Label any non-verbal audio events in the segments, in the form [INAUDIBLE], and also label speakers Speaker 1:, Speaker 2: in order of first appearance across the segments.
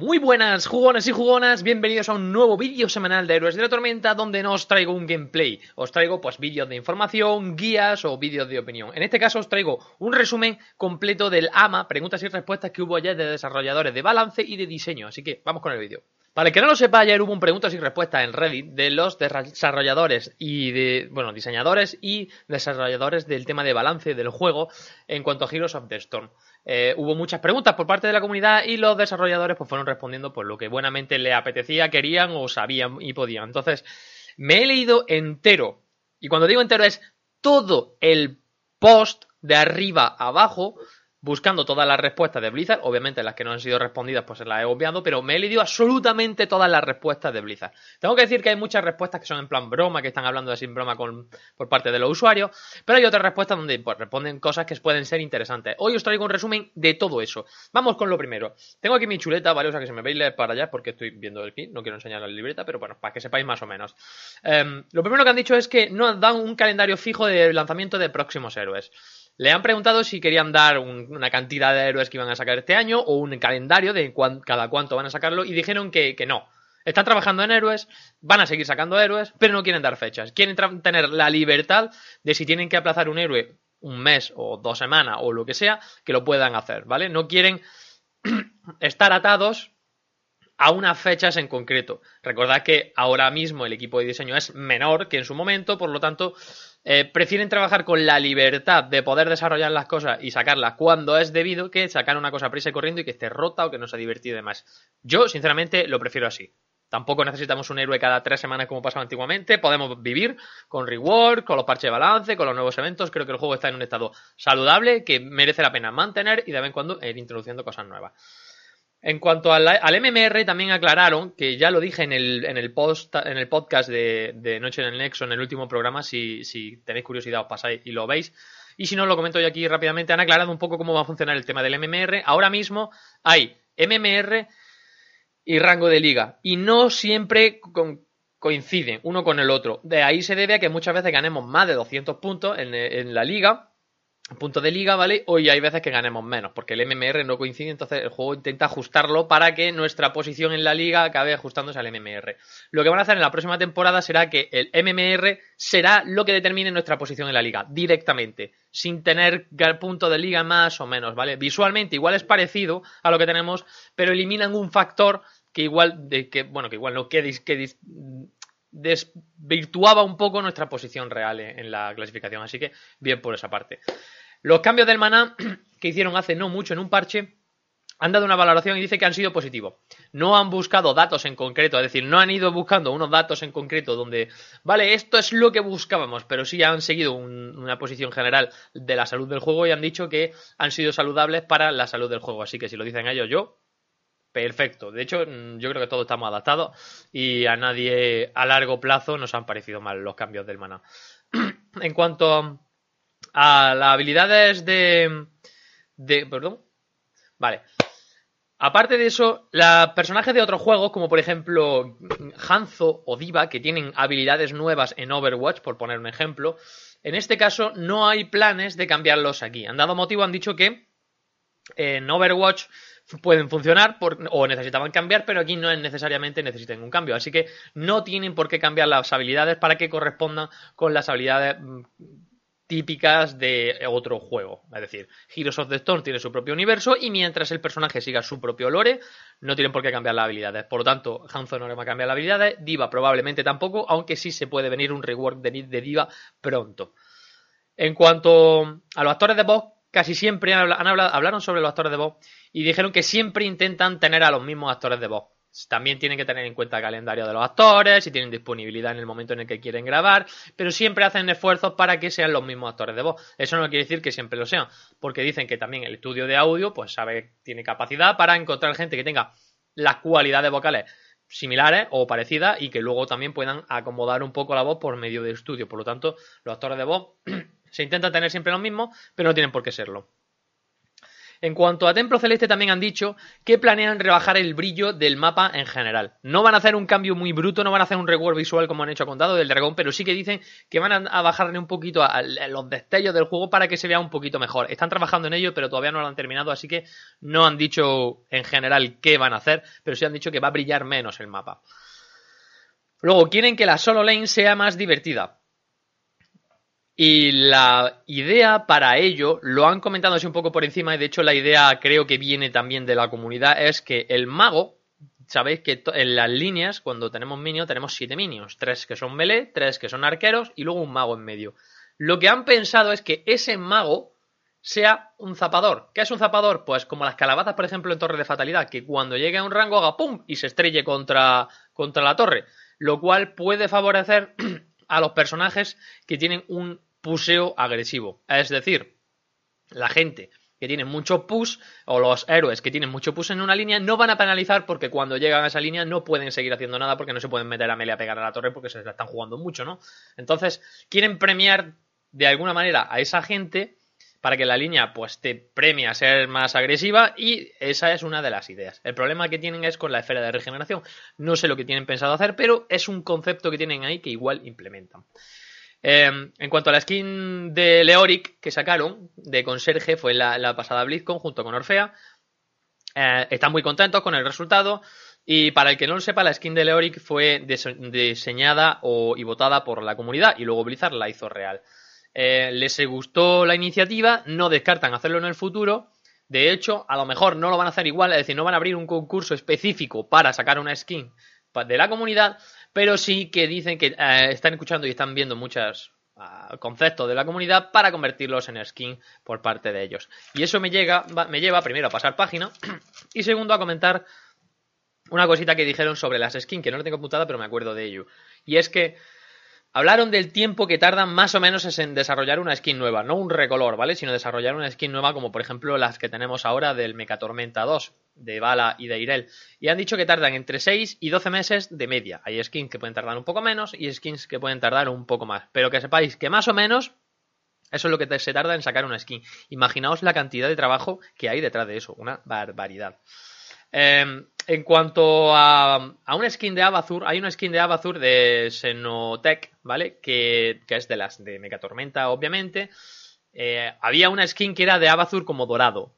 Speaker 1: Muy buenas jugones y jugonas, bienvenidos a un nuevo vídeo semanal de Héroes de la Tormenta donde no os traigo un gameplay, os traigo pues vídeos de información, guías o vídeos de opinión. En este caso os traigo un resumen completo del AMA, preguntas y respuestas que hubo ayer de desarrolladores de balance y de diseño, así que vamos con el vídeo. Para que no lo sepa, ayer hubo un preguntas y respuestas en Reddit de los desarrolladores y de, bueno, diseñadores y desarrolladores del tema de balance del juego en cuanto a Heroes of the Storm. Eh, hubo muchas preguntas por parte de la comunidad y los desarrolladores pues fueron respondiendo por lo que buenamente le apetecía, querían o sabían y podían. Entonces, me he leído entero, y cuando digo entero es todo el post de arriba a abajo buscando todas las respuestas de Blizzard, obviamente las que no han sido respondidas pues las he obviado, pero me he leído absolutamente todas las respuestas de Blizzard. Tengo que decir que hay muchas respuestas que son en plan broma, que están hablando de sin broma con, por parte de los usuarios, pero hay otras respuestas donde pues, responden cosas que pueden ser interesantes. Hoy os traigo un resumen de todo eso. Vamos con lo primero. Tengo aquí mi chuleta, ¿vale? O sea que se me veis para allá porque estoy viendo aquí, no quiero enseñar la libreta, pero bueno, para que sepáis más o menos. Em, lo primero que han dicho es que no dan un calendario fijo de lanzamiento de próximos héroes. Le han preguntado si querían dar una cantidad de héroes que iban a sacar este año o un calendario de cada cuánto van a sacarlo y dijeron que, que no. Están trabajando en héroes, van a seguir sacando héroes, pero no quieren dar fechas. Quieren tener la libertad de si tienen que aplazar un héroe un mes o dos semanas o lo que sea, que lo puedan hacer, ¿vale? No quieren [CLEARS THROAT] estar atados a unas fechas en concreto. Recordad que ahora mismo el equipo de diseño es menor que en su momento, por lo tanto, eh, prefieren trabajar con la libertad de poder desarrollar las cosas y sacarlas cuando es debido que sacar una cosa prisa y corriendo y que esté rota o que no sea divertida y demás. Yo, sinceramente, lo prefiero así. Tampoco necesitamos un héroe cada tres semanas como pasaba antiguamente. Podemos vivir con reward, con los parches de balance, con los nuevos eventos. Creo que el juego está en un estado saludable que merece la pena mantener y de vez en cuando ir introduciendo cosas nuevas. En cuanto al, MMR, también aclararon, que ya lo dije en el, en el, post, en el podcast de, Noche en el Nexo, en el último programa, si, si tenéis curiosidad os pasáis y lo veis. Y si no, lo comento yo aquí rápidamente. Han aclarado un poco cómo va a funcionar el tema del MMR. Ahora mismo hay MMR y rango de liga. Y no siempre coinciden uno con el otro. De ahí se debe a que muchas veces ganemos más de 200 puntos en, en la liga punto de liga, ¿vale? Hoy hay veces que ganemos menos, porque el MMR no coincide, entonces el juego intenta ajustarlo para que nuestra posición en la liga acabe ajustándose al MMR. Lo que van a hacer en la próxima temporada será que el MMR será lo que determine nuestra posición en la liga, directamente, sin tener punto de liga más o menos, ¿vale? Visualmente igual es parecido a lo que tenemos, pero eliminan un factor que igual, de que, bueno, que igual no, que, que desvirtuaba un poco nuestra posición real en la clasificación, así que bien por esa parte. Los cambios del maná [CLEARS THROAT] que hicieron hace no mucho en un parche han dado una valoración y dice que han sido positivos. No han buscado datos en concreto, es decir, no han ido buscando unos datos en concreto donde, vale, esto es lo que buscábamos, pero sí han seguido una posición general de la salud del juego y han dicho que han sido saludables para la salud del juego. Así que si lo dicen ellos, yo, perfecto. De hecho, mm, yo creo que todos estamos adaptados y a nadie a largo plazo nos han parecido mal los cambios del maná. [CLEARS THROAT] en cuanto a las habilidades de, de... Perdón. Vale. Aparte de eso, los personajes de otros juegos, como por ejemplo Hanzo o Diva, que tienen habilidades nuevas en Overwatch, por poner un ejemplo, en este caso no hay planes de cambiarlos aquí. Han dado motivo, han dicho que en Overwatch pueden funcionar o necesitaban cambiar, pero aquí no es necesariamente necesiten un cambio. Así que no tienen por qué cambiar las habilidades para que correspondan con las habilidades mm, típicas de otro juego. Es decir, Heroes of the Storm tiene su propio universo y mientras el personaje siga su propio lore, no tienen por qué cambiar las habilidades. Por lo tanto, Hanzo no va a cambiar las habilidades, Diva probablemente tampoco, aunque sí se puede venir un rework de, Diva pronto. En cuanto a los actores de voz, casi siempre han hablado, hablaron sobre los actores de voz y dijeron que siempre intentan tener a los mismos actores de voz. También tienen que tener en cuenta el calendario de los actores, si tienen disponibilidad en el momento en el que quieren grabar, pero siempre hacen esfuerzos para que sean los mismos actores de voz. Eso no quiere decir que siempre lo sean, porque dicen que también el estudio de audio, pues sabe, tiene capacidad para encontrar gente que tenga las cualidades vocales similares o parecidas y que luego también puedan acomodar un poco la voz por medio de estudio. Por lo tanto, los actores de voz [CLEARS THROAT] se intentan tener siempre los mismos, pero no tienen por qué serlo. En cuanto a Templo Celeste también han dicho que planean rebajar el brillo del mapa en general. No van a hacer un cambio muy bruto, no van a hacer un rework visual como han hecho contado del dragón, pero sí que dicen que van a bajarle un poquito a, los destellos del juego para que se vea un poquito mejor. Están trabajando en ello, pero todavía no lo han terminado, así que no han dicho en general qué van a hacer, pero sí han dicho que va a brillar menos el mapa. Luego, quieren que la solo lane sea más divertida. Y la idea para ello, lo han comentado así un poco por encima, y de hecho la idea creo que viene también de la comunidad, es que el mago, sabéis que en las líneas, cuando tenemos minions, tenemos siete minions, tres que son melee, tres que son arqueros y luego un mago en medio. Lo que han pensado es que ese mago sea un zapador. ¿Qué es un zapador? Pues como las calabazas, por ejemplo, en Torre de Fatalidad, que cuando llegue a un rango haga ¡pum! y se estrelle contra, contra la torre. Lo cual puede favorecer [CLEARS THROAT] a los personajes que tienen un puseo agresivo. Es decir, la gente que tiene mucho push o los héroes que tienen mucho push en una línea no van a penalizar porque cuando llegan a esa línea no pueden seguir haciendo nada porque no se pueden meter a melee a pegar a la torre porque se la están jugando mucho, ¿no? Entonces, quieren premiar de alguna manera a esa gente para que la línea pues te premie a ser más agresiva y esa es una de las ideas. El problema que tienen es con la esfera de regeneración. No sé lo que tienen pensado hacer, pero es un concepto que tienen ahí que igual implementan. Em, en cuanto a la skin de Leoric que sacaron, de conserje, fue la, pasada BlizzCon junto con Orfea. Eh, están muy contentos con el resultado. Y para el que no lo sepa, la skin de Leoric fue diseñada y votada por la comunidad y luego Blizzard la hizo real. Eh, les gustó la iniciativa, no descartan hacerlo en el futuro. De hecho, a lo mejor no lo van a hacer igual, es decir, no van a abrir un concurso específico para sacar una skin de la comunidad, pero sí que dicen que eh, están escuchando y están viendo muchos ah, conceptos de la comunidad para convertirlos en skin por parte de ellos. Y eso me, llega, me lleva primero a pasar página [CLEARS THROAT] y segundo a comentar una cosita que dijeron sobre las skins, que no lo tengo apuntada, pero me acuerdo de ello. Y es que Hablaron del tiempo que tardan más o menos en desarrollar una skin nueva, no un recolor, ¿vale? Sino desarrollar una skin nueva como por ejemplo las que tenemos ahora del Mecatormenta 2, de Bala y de Irel. Y han dicho que tardan entre 6 y 12 meses de media. Hay skins que pueden tardar un poco menos y skins que pueden tardar un poco más. Pero que sepáis que más o menos eso es lo que se tarda en sacar una skin. Imaginaos la cantidad de trabajo que hay detrás de eso, una barbaridad. Em, en cuanto a, a una skin de Abazur, hay una skin de Abazur de Xenotech, ¿vale? Que, es de las de Megatormenta, obviamente. Eh, había una skin que era de Abazur como dorado.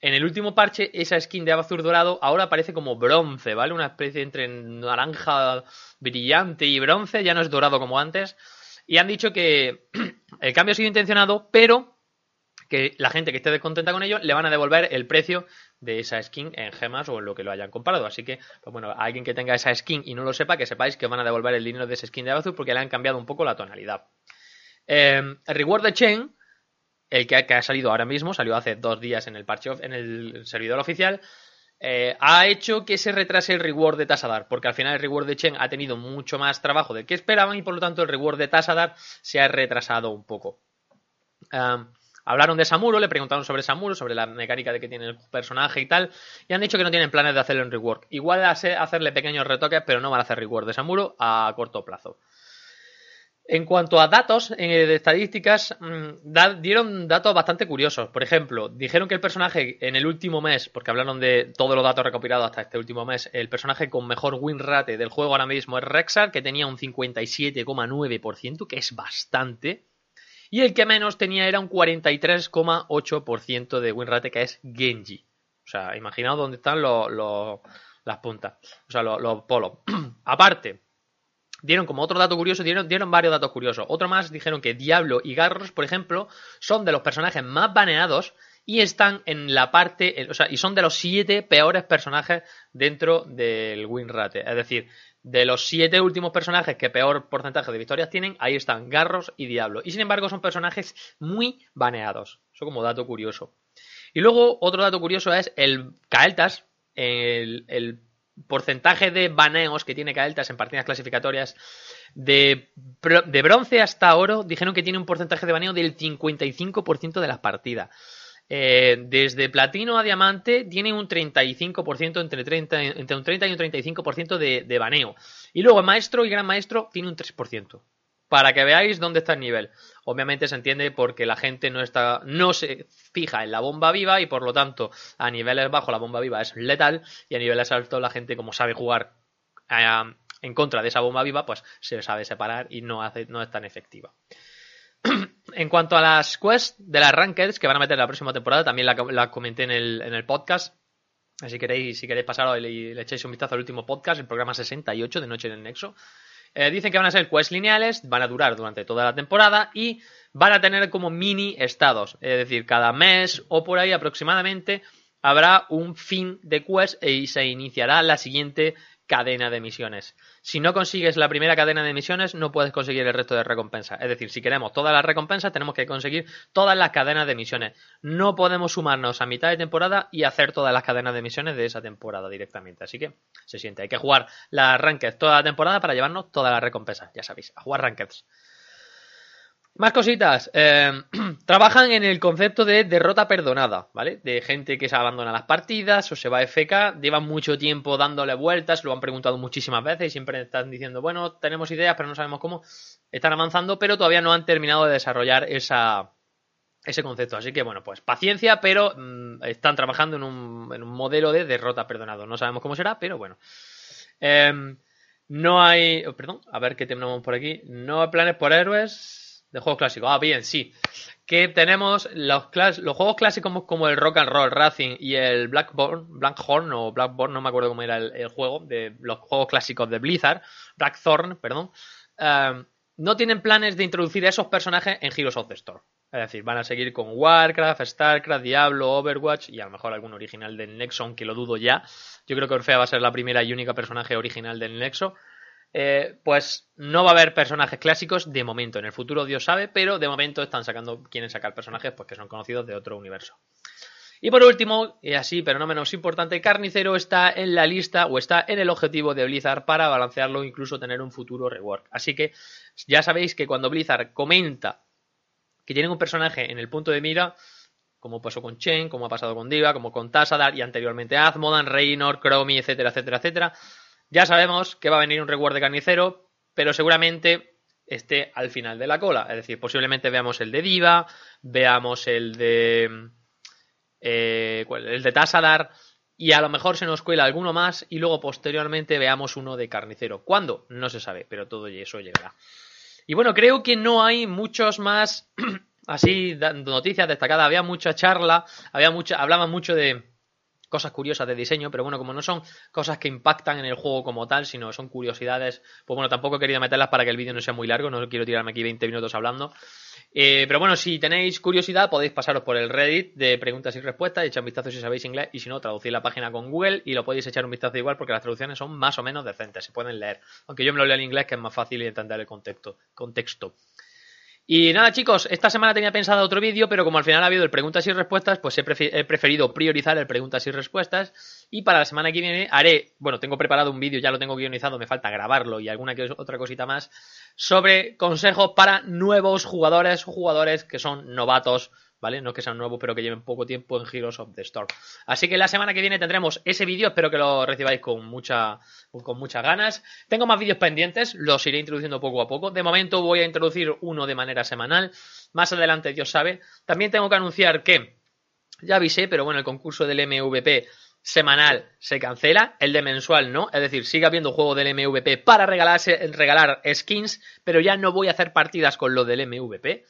Speaker 1: En el último parche, esa skin de Abazur dorado ahora aparece como bronce, ¿vale? Una especie entre naranja brillante y bronce, ya no es dorado como antes. Y han dicho que [CLEARS THROAT] el cambio ha sido intencionado, pero que la gente que esté descontenta con ello le van a devolver el precio de esa skin en gemas o en lo que lo hayan comprado. Así que, pues bueno, alguien que tenga esa skin y no lo sepa, que sepáis que van a devolver el dinero de esa skin de Abazur porque le han cambiado un poco la tonalidad. El Reward de Chain, el que ha, salido ahora mismo, salió hace dos días en el parche en el servidor oficial, eh, ha hecho que se retrase el reward de Tasadar, porque al final el reward de Chen ha tenido mucho más trabajo del que esperaban y por lo tanto el reward de Tasadar se ha retrasado un poco. Em, Hablaron de Samuro, le preguntaron sobre Samuro, sobre la mecánica de que tiene el personaje y tal, y han dicho que no tienen planes de hacerlo en rework. Igual hacerle pequeños retoques, pero no van a hacer rework de Samuro a corto plazo. En cuanto a datos eh, de estadísticas, mm, dieron datos bastante curiosos. Por ejemplo, dijeron que el personaje en el último mes, porque hablaron de todos los datos recopilados hasta este último mes, el personaje con mejor win rate del juego ahora mismo es Rexar, que tenía un 57,9%, que es bastante. Y el que menos tenía era un 43,8% de win rate, que es Genji. O sea, imaginaos dónde están las puntas. O sea, los, polos. [CLEARS THROAT] Aparte, dieron como otro dato curioso, dieron, varios datos curiosos. Otro más dijeron que Diablo y Garros, por ejemplo, son de los personajes más baneados y están en la parte, o sea, y son de los siete peores personajes dentro del win rate. Es decir, de los siete últimos personajes que peor porcentaje de victorias tienen, ahí están Garros y Diablo. Y sin embargo son personajes muy baneados. Eso como dato curioso. Y luego otro dato curioso es el Kael'thas, el, porcentaje de baneos que tiene Kael'thas en partidas clasificatorias de, de, bronce hasta oro, dijeron que tiene un porcentaje de baneo del 55% de las partidas. Eh, desde platino a diamante tiene un 35%, entre, 30, entre un 30 y un 35% de, de baneo. Y luego maestro y gran maestro tiene un 3%. Para que veáis dónde está el nivel. Obviamente se entiende porque la gente no está, no se fija en la bomba viva y por lo tanto a niveles bajos la bomba viva es letal y a niveles altos la gente como sabe jugar eh, en contra de esa bomba viva pues se sabe separar y no, hace, no es tan efectiva. [CLEARS THROAT] en cuanto a las quests de las rankeds que van a meter la próxima temporada, también la, comenté en el, podcast. Si queréis, si queréis pasar y le, echéis un vistazo al último podcast, el programa 68 de Noche en el Nexo. Eh, dicen que van a ser quests lineales, van a durar durante toda la temporada y van a tener como mini estados. Es decir, cada mes o por ahí aproximadamente habrá un fin de quest y se iniciará la siguiente cadena de misiones. Si no consigues la primera cadena de misiones, no puedes conseguir el resto de recompensas. Es decir, si queremos todas las recompensas, tenemos que conseguir todas las cadenas de misiones. No podemos sumarnos a mitad de temporada y hacer todas las cadenas de misiones de esa temporada directamente. Así que se siente. Hay que jugar las rankeds toda la temporada para llevarnos todas las recompensas. Ya sabéis, a jugar rankeds. Más cositas. Eh, [CLEARS THROAT] trabajan en el concepto de derrota perdonada, ¿vale? De gente que se abandona las partidas o se va a FK, llevan mucho tiempo dándole vueltas, lo han preguntado muchísimas veces y siempre están diciendo, bueno, tenemos ideas, pero no sabemos cómo. Están avanzando, pero todavía no han terminado de desarrollar esa, ese concepto. Así que, bueno, pues paciencia, pero mm, están trabajando en un, en un, modelo de derrota perdonado. No sabemos cómo será, pero bueno. Em, no hay. Oh, perdón, a ver qué tenemos por aquí. No hay planes por héroes de juegos clásicos. Ah, bien, sí. Que tenemos los, los juegos clásicos como el Rock and Roll Racing y el Blackborn, Blackhorn o Blackborn, no me acuerdo cómo era el, juego, de los juegos clásicos de Blizzard, Blackthorn, perdón, eh, no tienen planes de introducir esos personajes en Heroes of the Storm. Es decir, van a seguir con Warcraft, Starcraft, Diablo, Overwatch y a lo mejor algún original del Nexo, aunque lo dudo ya. Yo creo que Orfea va a ser la primera y única personaje original del Nexo. Eh, pues no va a haber personajes clásicos de momento. En el futuro Dios sabe, pero de momento están sacando, quieren sacar personajes pues, que son conocidos de otro universo. Y por último, y así, pero no menos importante, Carnicero está en la lista o está en el objetivo de Blizzard para balancearlo o incluso tener un futuro rework. Así que ya sabéis que cuando Blizzard comenta que tienen un personaje en el punto de mira, como pasó con Chen, como ha pasado con Diva, como con Tassadar y anteriormente Azmodan, Reynor, Chromie, etcétera, etcétera, etcétera, ya sabemos que va a venir un reward de carnicero, pero seguramente esté al final de la cola. Es decir, posiblemente veamos el de Diva, veamos el de. Eh, el de Tassadar, y a lo mejor se nos cuela alguno más, y luego posteriormente veamos uno de carnicero. ¿Cuándo? No se sabe, pero todo eso llegará. Y bueno, creo que no hay muchos más. [CLEARS THROAT] así, noticias destacadas. Había mucha charla, había mucha, hablaban mucho de cosas curiosas de diseño, pero bueno, como no son cosas que impactan en el juego como tal, sino son curiosidades, pues bueno, tampoco he querido meterlas para que el vídeo no sea muy largo, no quiero tirarme aquí 20 minutos hablando. Eh, pero bueno, si tenéis curiosidad, podéis pasaros por el Reddit de preguntas y respuestas, echar un vistazo si sabéis inglés, y si no, traducir la página con Google y lo podéis echar un vistazo igual porque las traducciones son más o menos decentes, se pueden leer. Aunque yo me lo leo en inglés, que es más fácil entender el contexto. contexto. Y nada, chicos, esta semana tenía pensado otro vídeo, pero como al final ha habido el preguntas y respuestas, pues he, preferido priorizar el preguntas y respuestas. Y para la semana que viene haré, bueno, tengo preparado un vídeo, ya lo tengo guionizado, me falta grabarlo y alguna otra cosita más, sobre consejos para nuevos jugadores jugadores que son novatos ¿vale? No que sean nuevos, pero que lleven poco tiempo en Heroes of the Storm. Así que la semana que viene tendremos ese vídeo, espero que lo recibáis con, mucha, con muchas ganas. Tengo más vídeos pendientes, los iré introduciendo poco a poco. De momento voy a introducir uno de manera semanal. Más adelante, Dios sabe. También tengo que anunciar que, ya avisé, pero bueno, el concurso del MVP semanal se cancela, el de mensual no, es decir, sigue habiendo juego del MVP para regalarse, regalar skins, pero ya no voy a hacer partidas con lo del MVP.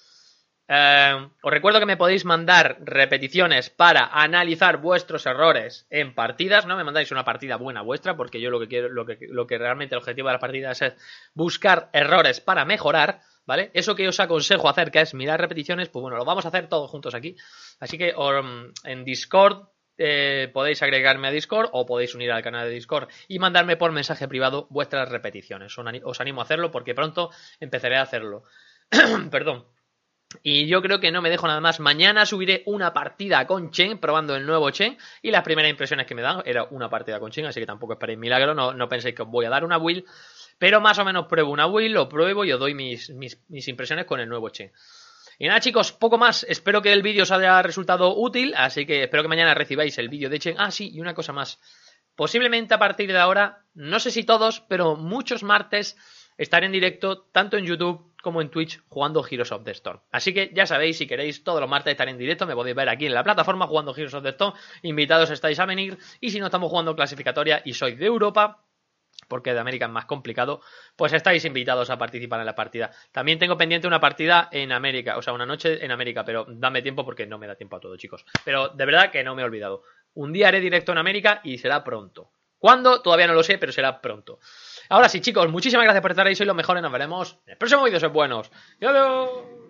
Speaker 1: Eh, os recuerdo que me podéis mandar repeticiones para analizar vuestros errores en partidas. No me mandáis una partida buena vuestra, porque yo lo que quiero, lo que, lo que realmente el objetivo de las partidas es buscar errores para mejorar. ¿Vale? Eso que os aconsejo hacer, que es mirar repeticiones, pues bueno, lo vamos a hacer todos juntos aquí. Así que en Discord eh, podéis agregarme a Discord o podéis unir al canal de Discord y mandarme por mensaje privado vuestras repeticiones. Os animo a hacerlo porque pronto empezaré a hacerlo. [CLEARS THROAT] Perdón. Y yo creo que no me dejo nada más. Mañana subiré una partida con Chen, probando el nuevo Chen. Y las primeras impresiones que me dan era una partida con Chen, así que tampoco esperéis milagro. No, no penséis que os voy a dar una will. Pero más o menos pruebo una will, lo pruebo y os doy mis, mis, mis impresiones con el nuevo Chen. Y nada, chicos, poco más. Espero que el vídeo os haya resultado útil, así que espero que mañana recibáis el vídeo de Chen. Ah, sí, y una cosa más. Posiblemente a partir de ahora, no sé si todos, pero muchos martes estaré en directo, tanto en YouTube como en Twitch, jugando Heroes of the Storm. Así que ya sabéis, si queréis, todos los martes estar en directo, me podéis ver aquí en la plataforma jugando Heroes of the Storm. Invitados estáis a venir. Y si no estamos jugando clasificatoria y sois de Europa, porque de América es más complicado, pues estáis invitados a participar en la partida. También tengo pendiente una partida en América, o sea, una noche en América, pero dame tiempo porque no me da tiempo a todo, chicos. Pero de verdad que no me he olvidado. Un día haré directo en América y será pronto. ¿Cuándo? Todavía no lo sé, pero será pronto. Ahora sí, chicos, muchísimas gracias por estar ahí, sois los mejores, nos veremos en el próximo vídeo, sois buenos. ¡Adiós!